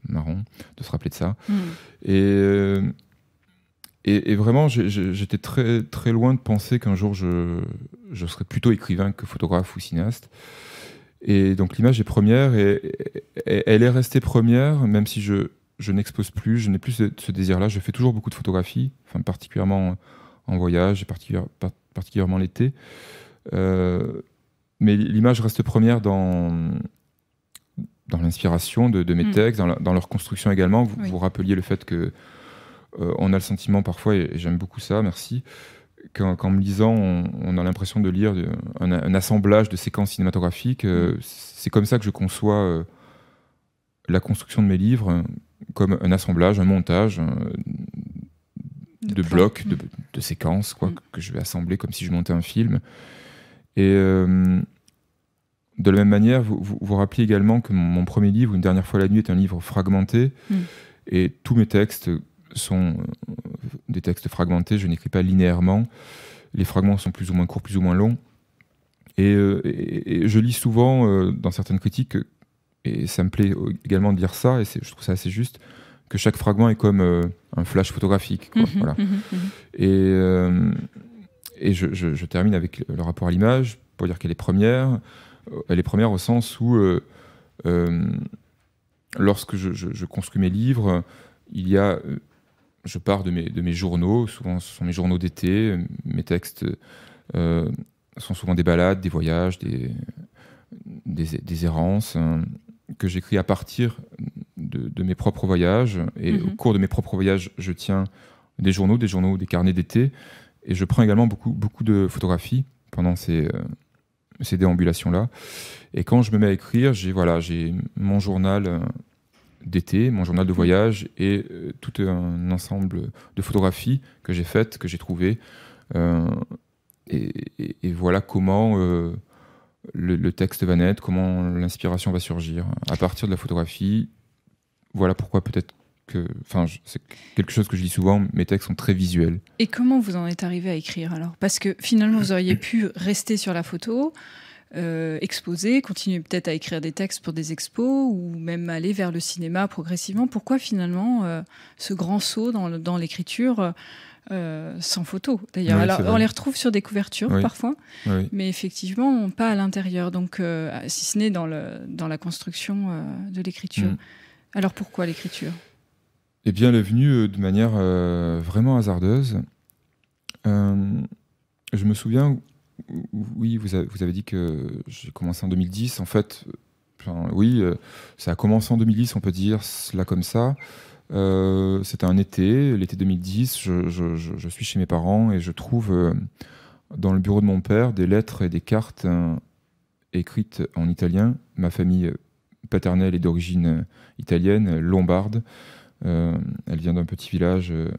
marrant de se rappeler de ça. Mm. Et, euh, et, et vraiment, j'étais très, très loin de penser qu'un jour je, je serais plutôt écrivain que photographe ou cinéaste. Et donc l'image est première et, et- elle est restée première, même si je, je n'expose plus, je n'ai plus ce, ce désir-là. Je fais toujours beaucoup de photographies, enfin, particulièrement en voyage, et particulière- par- particulièrement l'été. Euh, mais l'image reste première dans, dans l'inspiration de, de mes Mm. textes, dans, la- dans leur construction également. Vous, Oui. vous rappeliez le fait que euh, on a le sentiment parfois, et j'aime beaucoup ça, merci, qu'en me lisant, on, on a l'impression de lire un, un assemblage de séquences cinématographiques. Euh, C'est comme ça que je conçois euh, la construction de mes livres, comme un assemblage, un montage de, blocs, de, Mm. de séquences, quoi, Mm. que, que je vais assembler comme si je montais un film. Et euh, de la même manière, vous vous, vous rappelez également que mon, mon premier livre, Une dernière fois la nuit, est un livre fragmenté. Mm. Et tous mes textes sont euh, des textes fragmentés. Je n'écris pas linéairement. Les fragments sont plus ou moins courts, plus ou moins longs. Et, euh, et- et je lis souvent euh, dans certaines critiques, et ça me plaît également de dire ça, et je trouve ça assez juste, que chaque fragment est comme euh, un flash photographique. quoi. Mhm, Voilà. mhm, mhm. Et, euh, et je, je- je termine avec le, rapport à l'image pour dire qu'elle est première. Euh, Elle est première au sens où, euh, euh, lorsque je, construis mes livres, il y a, je pars de mes, de mes journaux, souvent ce sont mes journaux d'été, mes textes euh, sont souvent des balades, des voyages, des, des, des errances euh, que j'écris à partir de, de mes propres voyages. Et au Mhm. cours de mes propres voyages, je tiens des journaux, des journaux, des carnets d'été. Et je prends également beaucoup, beaucoup de photographies pendant ces, euh, ces déambulations-là. Et quand je me mets à écrire, j'ai voilà, mon journal euh, d'été, mon journal de voyage et euh, tout un ensemble de photographies que j'ai faites, que j'ai trouvées. Et, voilà comment le texte va naître, comment l'inspiration va surgir à partir de la photographie. Voilà pourquoi peut-être que, enfin, c'est quelque chose que je dis souvent. Mes textes sont très visuels. Et comment vous en êtes arrivé à écrire alors? Parce que finalement, vous auriez pu rester sur la photo, euh, exposer, continuer peut-être à écrire des textes pour des expos ou même aller vers le cinéma progressivement. Pourquoi finalement euh, ce grand saut dans, dans l'écriture euh, sans photo? D'ailleurs, Oui, alors on les retrouve sur des couvertures Oui. parfois, Oui. mais effectivement pas à l'intérieur. Donc, si ce n'est dans, le, dans la construction de l'écriture. Mm. Alors pourquoi l'écriture? Eh bien, elle est venue euh, de manière euh, vraiment hasardeuse. Euh, je me souviens, ou- ou- oui, vous avez, dit que j'ai commencé en 2010. En fait, oui, ça a commencé en 2010, on peut dire cela comme ça. Euh, C'était un été, l'été 2010. Je, suis chez mes parents et je trouve dans le bureau de mon père des lettres et des cartes écrites en italien. Ma famille paternelle est d'origine italienne, lombarde. Euh, elle vient d'un petit village euh,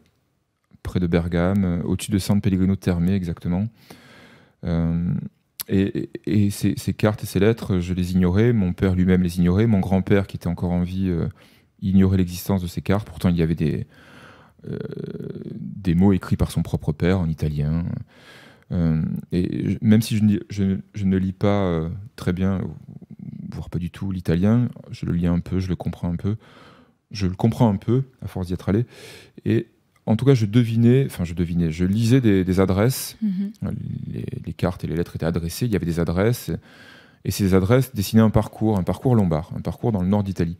près de Bergame, euh, au-dessus de San Pellegrino Terme exactement. Et ces, cartes et ces lettres, je les ignorais. Mon père lui-même les ignorait. Mon grand-père, qui était encore en vie, ignorait l'existence de ces cartes. Pourtant, il y avait des, mots écrits par son propre père en italien. Et même si je, ne- lis pas très bien, voire pas du tout l'italien, je le lis un peu, je le comprends un peu je le comprends un peu, à force d'y être allé. Et en tout cas, je devinais, enfin, je devinais, je lisais des, des adresses. Mhm. Les, les cartes et les lettres étaient adressées, il y avait des adresses. Et ces adresses dessinaient un parcours, un parcours lombard, un parcours dans le nord d'Italie.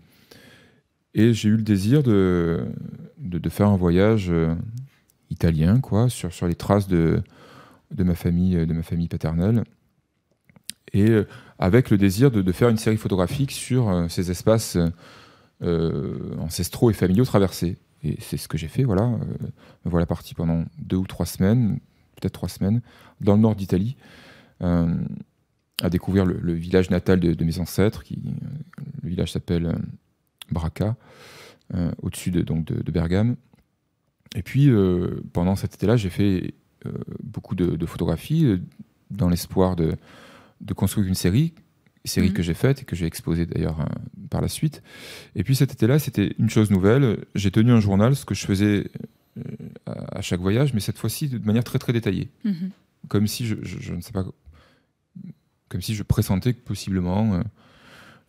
Et j'ai eu le désir de, de, de faire un voyage euh, italien, quoi, sur, sur les traces de, de, ma famille, de ma famille paternelle. Et euh, avec le désir de, de faire une série photographique sur euh, ces espaces euh, ancestraux et familiaux traversés. Et c'est ce que j'ai fait, voilà. Euh, me voilà parti pendant deux ou trois semaines, peut-être trois semaines, dans le nord d'Italie, euh, à découvrir le, village natal de, mes ancêtres. Qui, euh, le village s'appelle euh, Braca, euh, au-dessus de, de, Bergame. Et puis, euh, pendant cet été-là, j'ai fait euh, beaucoup de, photographies euh, dans l'espoir de construire une série série Mhm. que j'ai faite et que j'ai exposée d'ailleurs euh, par la suite. Et puis cet été-là, c'était une chose nouvelle. J'ai tenu un journal, ce que je faisais euh, à chaque voyage, mais cette fois-ci de manière très très détaillée. Mhm. Comme si je, je- je ne sais pas, comme si je pressentais que possiblement euh,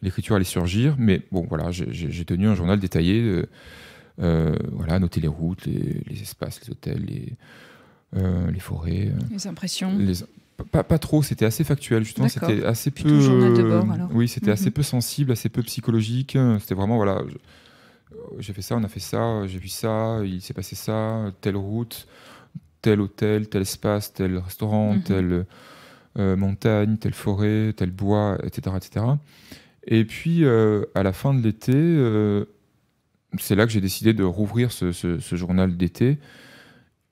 l'écriture allait surgir. Mais bon, voilà, j'ai- tenu un journal détaillé. voilà, noter les routes, les, les espaces, les hôtels, les, les forêts. Les impressions. les- pas, pas trop, c'était assez factuel, justement, c'était assez peu. journal de bord, alors. Oui, c'était Mhm. assez peu sensible, assez peu psychologique. C'était vraiment, voilà, je- j'ai fait ça, on a fait ça, j'ai vu ça, il s'est passé ça, telle route, tel hôtel, tel espace, tel restaurant, Mhm. telle euh, montagne, telle forêt, tel bois, etc. etc. Et puis, euh, à la fin de l'été, euh, c'est là que j'ai décidé de rouvrir ce, ce- ce journal d'été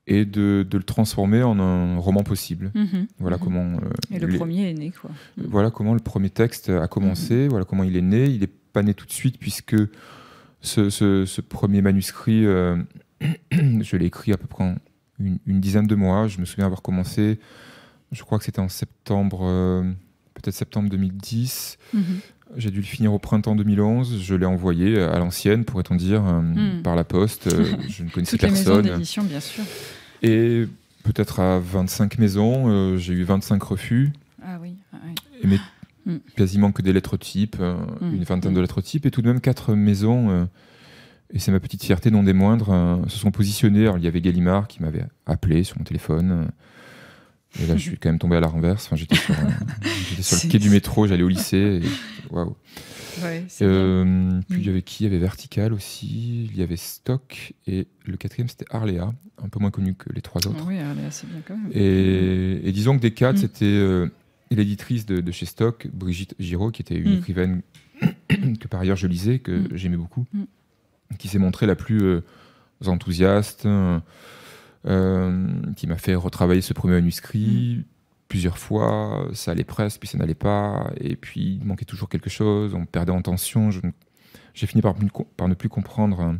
et de, de le transformer en un roman possible. Mhm. Voilà Mhm. comment. euh, Et le les- premier est né, quoi. Mhm. Voilà comment le premier texte a commencé. Voilà comment il est né. Il n'est pas né tout de suite puisque ce, ce- ce premier manuscrit, euh, (clears throat) je l'ai écrit à peu près en une, une dizaine de mois. Je me souviens avoir commencé. Je crois que c'était en septembre, euh, peut-être septembre 2010. J'ai dû le finir au printemps 2011. Je l'ai envoyé à l'ancienne, pourrait-on dire, euh, Mm. par la poste. Euh, (laughs) je ne connaissais Toutes les maisons personne. bien sûr. Et peut-être à 25 maisons, euh, j'ai eu 25 refus. Ah oui. ah oui. Et mais Mm. quasiment que des lettres types, euh, Mm. une vingtaine de lettres types, et tout de même quatre maisons, euh, et c'est ma petite fierté non des moindres, euh, se sont positionnées. Alors, il y avait Gallimard qui m'avait appelé sur mon téléphone, euh, et là je suis quand même tombé à la renverse. Enfin, j'étais sur, euh, (laughs) sur le quai du métro, j'allais au lycée, waouh. Ouais. Euh, puis Mm. il y avait qui? Il y avait Vertical aussi, il y avait Stock, et le quatrième c'était Arléa, un peu moins connu que les trois autres. Ah oui, allez, c'est bien quand même. Et, et disons que des quatre, Mm. c'était euh, l'éditrice de, de chez Stock, Brigitte Giraud, qui était une Mm. écrivaine (coughs) que par ailleurs je lisais, que Mm. j'aimais beaucoup, Mm. qui s'est montrée la plus euh, enthousiaste, qui m'a fait retravailler ce premier manuscrit Mm. plusieurs fois. Ça allait presque, puis ça n'allait pas, et puis il manquait toujours quelque chose, on perdait en tension. J'ai fini par, ne co- par ne plus comprendre euh,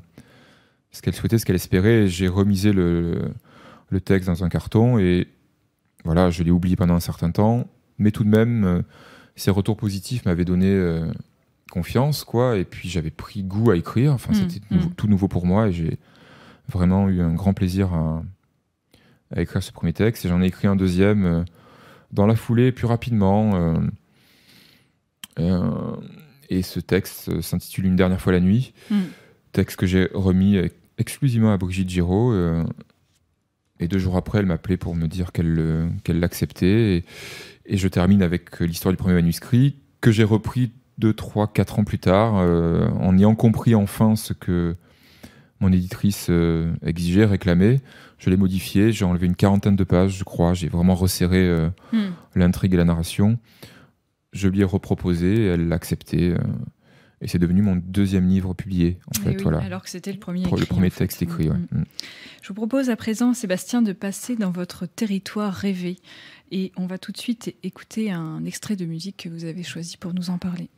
ce qu'elle souhaitait, ce qu'elle espérait, j'ai remisé le, le texte dans un carton, et voilà, je l'ai oublié pendant un certain temps, mais tout de même, euh, ces retours positifs m'avaient donné euh, confiance, quoi, et puis j'avais pris goût à écrire, enfin, Mm, c'était mm. tout nouveau pour moi, et j'ai vraiment eu un grand plaisir à, à écrire ce premier texte, et j'en ai écrit un deuxième euh, dans la foulée, plus rapidement, euh, euh, et ce texte s'intitule Une dernière fois la nuit, Mm. texte que j'ai remis exclusivement à Brigitte Giraud, et deux jours après, elle m'appelait pour me dire qu'elle l'acceptait. Et, et je termine avec l'histoire du premier manuscrit que j'ai repris deux, trois, quatre ans plus tard, euh, en ayant compris enfin ce que mon éditrice euh, exigeait, réclamait. Je l'ai modifié, j'ai enlevé une quarantaine de pages, je crois. J'ai vraiment resserré euh, Hmm. l'intrigue et la narration. Je lui ai reproposé, elle l'a accepté. euh, et c'est devenu mon deuxième livre publié, en Eh fait. oui, voilà. Alors que c'était le premier. Pro- le écrit, premier fait. texte écrit, ouais. Mm. Mm. Je vous propose à présent, Sébastien, de passer dans votre territoire rêvé. Et on va tout de suite écouter un extrait de musique que vous avez choisi pour nous en parler.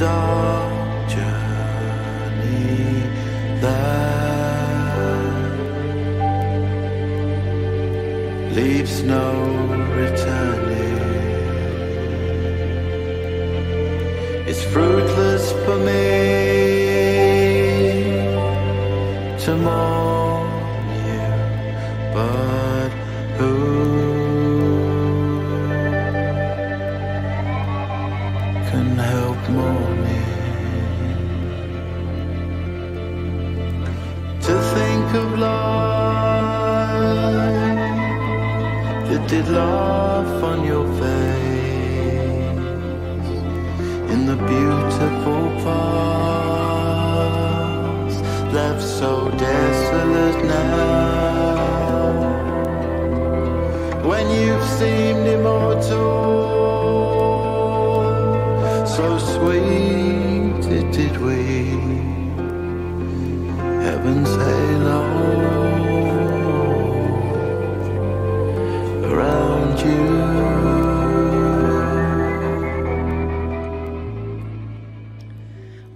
Dark can help mourning. To think of life that did laugh on your face in the beautiful past,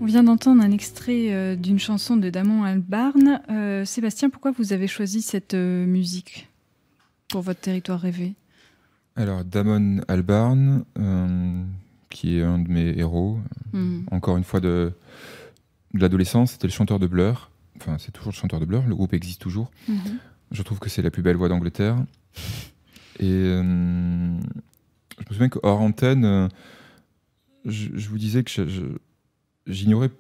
On vient d'entendre un extrait euh, d'une chanson de Damon Albarn. Euh, Sébastien, pourquoi vous avez choisi cette euh, musique pour votre territoire rêvé? Alors, Damon Albarn, qui est un de mes héros, hmm. encore une fois de, de l'adolescence, c'était le chanteur de Blur. Enfin, c'est toujours le chanteur de Blur, le groupe existe toujours. Mhm. Je trouve que c'est la plus belle voix d'Angleterre. Et euh, je me souviens qu'hors antenne, euh, je, je vous disais que j'ignorais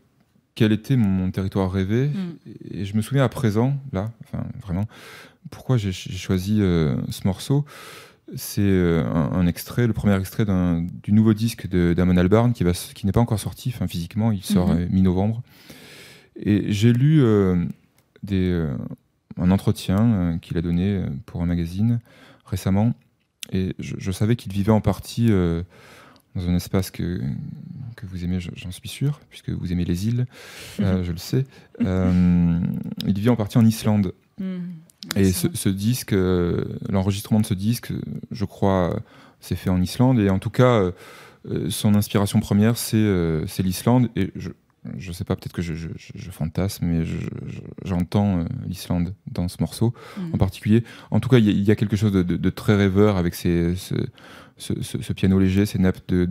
quel était mon, territoire rêvé. Mhm. Et je me souviens à présent, là, enfin vraiment, pourquoi j'ai choisi euh, ce morceau. C'est un, un extrait, le premier extrait du nouveau disque de d'Amon Albarn qui, va s- qui n'est pas encore sorti enfin, physiquement, il sort Mhm. mi-novembre. Et j'ai lu euh, des, euh, un entretien euh, qu'il a donné pour un magazine récemment. Et je, je savais qu'il vivait en partie dans un espace que, que vous aimez, je- j'en suis sûr, puisque vous aimez les îles, euh, je le sais. Euh, il vit en partie en Islande. Mhm. Et ce, disque, euh, l'enregistrement de ce disque, je crois, s'est fait en Islande. Et en tout cas, son inspiration première, c'est c'est l'Islande. Et je je sais pas, peut-être que je, je- fantasme, mais je- je- j'entends euh, l'Islande dans ce morceau Mhm. en particulier. En tout cas, il y, a- il y a quelque chose de, de- de très rêveur avec ces, ce, ce- ce- ce piano léger, ces nappes de,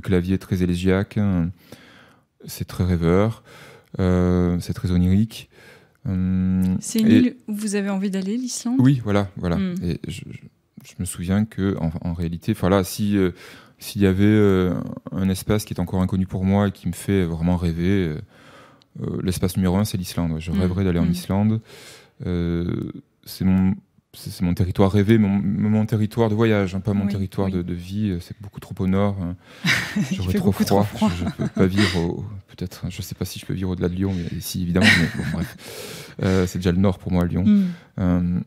clavier très élégiaques. hein. C'est très rêveur, euh, c'est très onirique. Hum, C'est une et- île où vous avez envie d'aller, l'Islande? Oui, voilà, voilà. Mm. Et je, me souviens que, en, en réalité, enfin là, si euh, s'il y avait euh, un espace qui est encore inconnu pour moi et qui me fait vraiment rêver, euh, euh, l'espace numéro un, c'est l'Islande. Je Mm. rêverais d'aller en Mm. Islande. C'est mon c'est c'est mon territoire rêvé, mon, mon territoire de voyage, hein, pas mon Oui, territoire oui. De, de vie. C'est beaucoup trop au nord. hein. (laughs) J'aurais trop froid. trop froid. Je, je peux pas vivre. au- Peut-être. Je sais pas si je peux vivre au-delà de Lyon, mais si évidemment. Mais bon, bref. Euh, c'est déjà le nord pour moi, Lyon. Euh,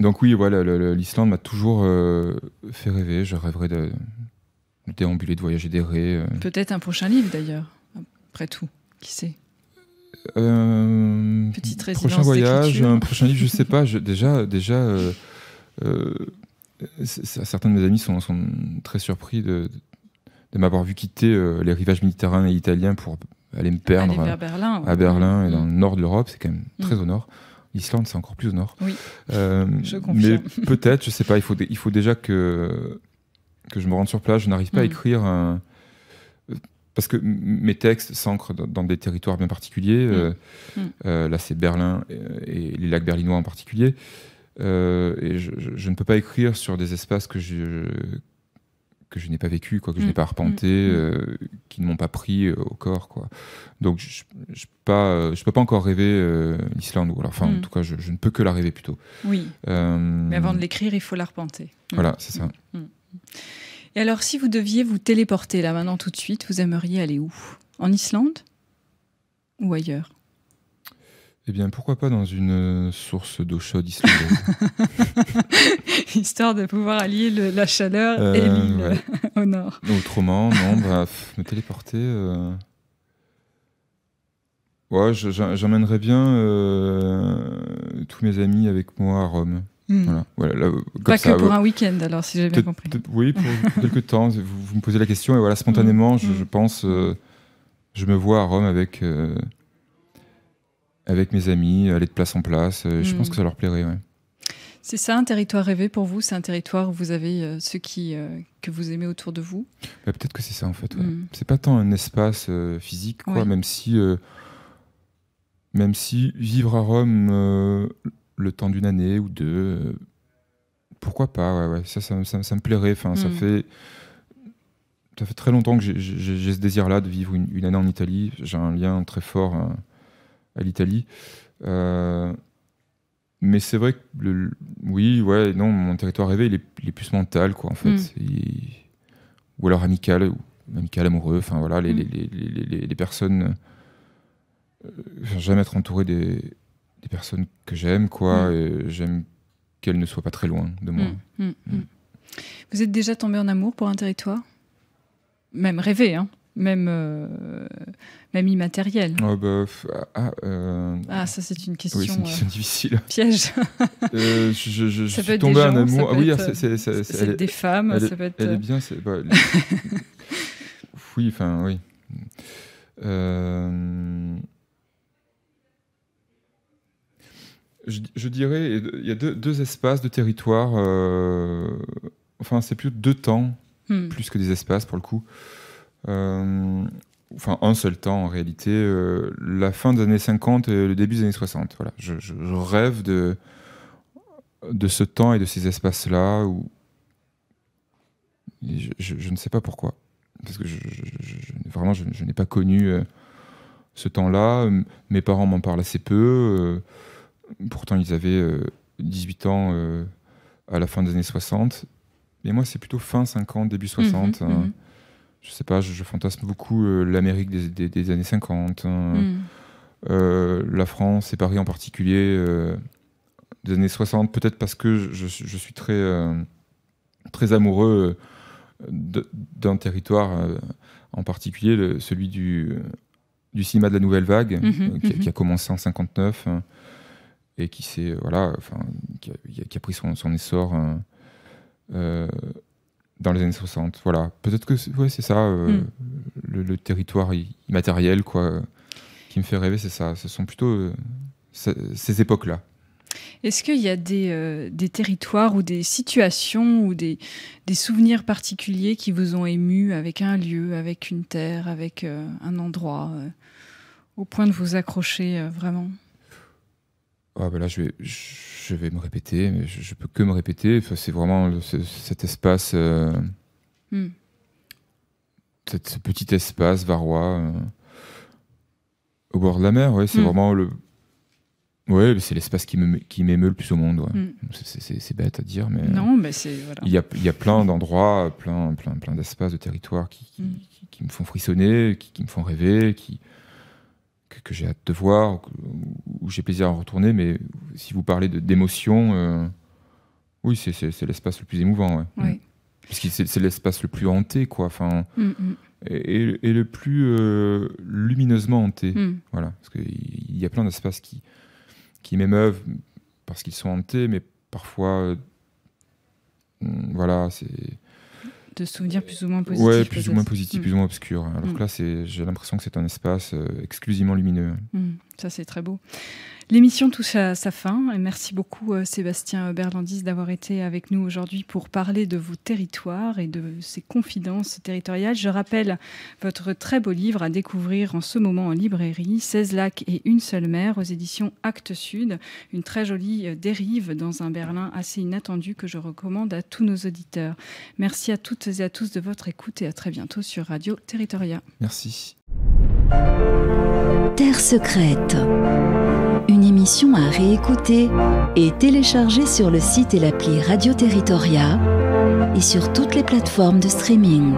donc oui, voilà, l'Islande m'a toujours euh, fait rêver. Je rêverais de, de déambuler, de voyager, d'errer. euh. Peut-être un prochain livre d'ailleurs, après tout. Qui sait? Euh, Petite prochain résidence voyage, d'écriture. un prochain livre, je sais pas. Je- déjà, déjà, euh, certains de mes amis sont, sont très surpris de, de m'avoir vu quitter les rivages méditerranéens et italiens pour aller me perdre Aller vers Berlin. à ouais. Berlin et dans Mhm. le nord de l'Europe. C'est quand même très Mm. au nord. L'Islande, c'est encore plus au nord. Oui. Euh, Je mais (laughs) peut-être, je sais pas. Il faut, il faut déjà que que je me rende sur place. Je n'arrive pas à Mm. écrire un parce que mes textes s'ancrent dans, dans des territoires bien particuliers. Euh, Mm. euh, là, c'est Berlin et, et les lacs berlinois en particulier. Euh, et je, je- je ne peux pas écrire sur des espaces que je que je n'ai pas vécu, quoi, que je Mm. n'ai pas arpenté, Mm. euh, qui ne m'ont pas pris euh, au corps, quoi. Donc, je ne peux pas, euh, je peux pas encore rêver l'Islande. Ou alors, enfin, Mm. en tout cas, je, je ne peux que la rêver plutôt. Oui, mais avant de l'écrire, il faut l'arpenter. Mhm. Voilà, c'est ça. Et alors, si vous deviez vous téléporter là maintenant tout de suite, vous aimeriez aller où? En Islande? Ou ailleurs? Eh bien, pourquoi pas dans une euh, source d'eau chaude islandaise (laughs) Histoire de pouvoir allier le- la chaleur et Euh, l'île ouais. (laughs) au nord. Autrement, non, (laughs) bah, me téléporter. euh, Ouais, j'emmènerais bien euh, tous mes amis avec moi à Rome. Hmm. Voilà. Voilà, là, comme Pas ça, que pour ouais. un week-end, alors, si j'ai bien compris. oui, pour, quelques temps. Vous, vous me posez la question et voilà, spontanément, je, Mm. je pense, je me vois à Rome avec, avec mes amis, aller de place en place. euh, Je pense que ça leur plairait. ouais. C'est ça un territoire rêvé pour vous C'est un territoire où vous avez euh, ceux qui, euh, que vous aimez autour de vous? Bah, Peut-être que c'est ça en fait. ouais. Mm. C'est pas tant un espace euh, physique, quoi, même si, même si vivre à Rome le temps d'une année ou deux, pourquoi pas, ouais, ça, ça, me- ça me- ça me plairait. Enfin, ça Mm. fait, ça fait très longtemps que j'ai- ce désir-là de vivre une, une année en Italie. J'ai un lien très fort à, à l'Italie. Euh, mais c'est vrai que, le, oui, ouais, non, mon territoire rêvé, il est, il est plus mental, quoi, en fait. Mm. Il- ou alors amical, ou amical, amoureux. Enfin, voilà, les, Mm. les, les, les, personnes. euh, j'aime être entouré des, des personnes que j'aime, quoi. Mm. Et j'aime qu'elles ne soient pas très loin de moi. Mm, mm, mm. Vous êtes déjà tombé en amour pour un territoire? Même rêvé, hein même, euh, même immatériel. Oh, bah, f- ah, euh, Ah, ça, c'est une question, oui, c'est une euh, question difficile. (laughs) piège. Euh, je je, je Ça suis tombé ça amour. Ah oui, c'est- des femmes, elle ça peut être. Elle euh, est bien, bah, elle- oui, enfin, oui. Euh, je, je dirais, il y a deux, deux espaces de territoire. euh, enfin, c'est plutôt deux temps, Hmm. plus que des espaces pour le coup. Euh, enfin, un seul temps en réalité. euh, la fin des années 50 et le début des années 60. Voilà. Je, je- je rêve de, de ce temps et de ces espaces-là où. Je, ne sais pas pourquoi. Parce que vraiment, je, n'ai pas connu euh, ce temps-là. Mes parents m'en parlent assez peu. euh, pourtant, ils avaient euh, 18 ans à la fin des années 60. Mais moi, c'est plutôt fin 50, début 60. Mhm, hein. mhm. Je sais pas, je, je fantasme beaucoup euh, l'Amérique des, des- des années 50. hein. Hmm. Euh, la France et Paris en particulier euh, des années 60, peut-être parce que je, suis très, très amoureux d'un territoire en particulier, le- celui du, du cinéma de la nouvelle vague, Mhm, qui, a- mhm. qui a commencé en 59 hein, et qui, voilà, enfin, qui, a, qui a pris son, son essor euh, dans les années 60. Voilà. Peut-être que c'est, ouais, c'est ça, euh, Mm. le, le territoire immatériel, quoi qui me fait rêver, c'est ça. Ce sont plutôt euh, ce- ces époques-là. Est-ce qu'il y a des, euh, des territoires ou des situations ou des, des souvenirs particuliers qui vous ont ému avec un lieu, avec une terre, avec euh, un endroit, euh, au point de vous accrocher euh, vraiment? Ah, bah là, je vais, je vais me répéter, mais je, je peux que me répéter. Enfin, c'est vraiment le- ce- cet espace, euh, Hmm. cet- ce petit espace varois euh, au bord de la mer. Ouais, c'est Mm. vraiment le. Ouais, c'est l'espace qui me- qui m'émeut le plus au monde. ouais. Mm. C'est- bête à dire, mais. Non, mais c'est voilà. Il y a, il y a plein d'endroits, plein, plein, plein d'espaces, de territoires qui, qui, Mm. qui- qui me font frissonner, qui, qui me font rêver, qui, que, que j'ai hâte de voir, où j'ai plaisir à retourner. Mais si vous parlez d'émotion, euh, oui, c'est- l'espace le plus émouvant. Ouais. Ouais. Parce que c'est l'espace le plus hanté, quoi. Enfin, Mm, mm, et, le plus euh, lumineusement hanté. mm. Voilà, parce qu'il y a plein d'espaces qui, qui m'émeuvent parce qu'ils sont hantés, mais parfois, euh, voilà, c'est De souvenirs plus ou moins positifs. ouais, plus ou moins positif, Mm. plus ou moins obscur. Alors Mm. que là, c'est, j'ai l'impression que c'est un espace euh, exclusivement lumineux. Mm, Ça, c'est très beau. L'émission touche à sa fin. Merci beaucoup, euh, Sébastien Berlandis, d'avoir été avec nous aujourd'hui pour parler de vos territoires et de ces confidences territoriales. Je rappelle votre très beau livre à découvrir en ce moment en librairie 16 lacs et une seule mer aux éditions Actes Sud. Une très jolie euh, dérive dans un Berlin assez inattendu que je recommande à tous nos auditeurs. Merci à toutes et à tous de votre écoute et à très bientôt sur Radio Territoria. Merci. Terre secrète. Une émission à réécouter et télécharger sur le site et l'appli Radio Territoria et sur toutes les plateformes de streaming.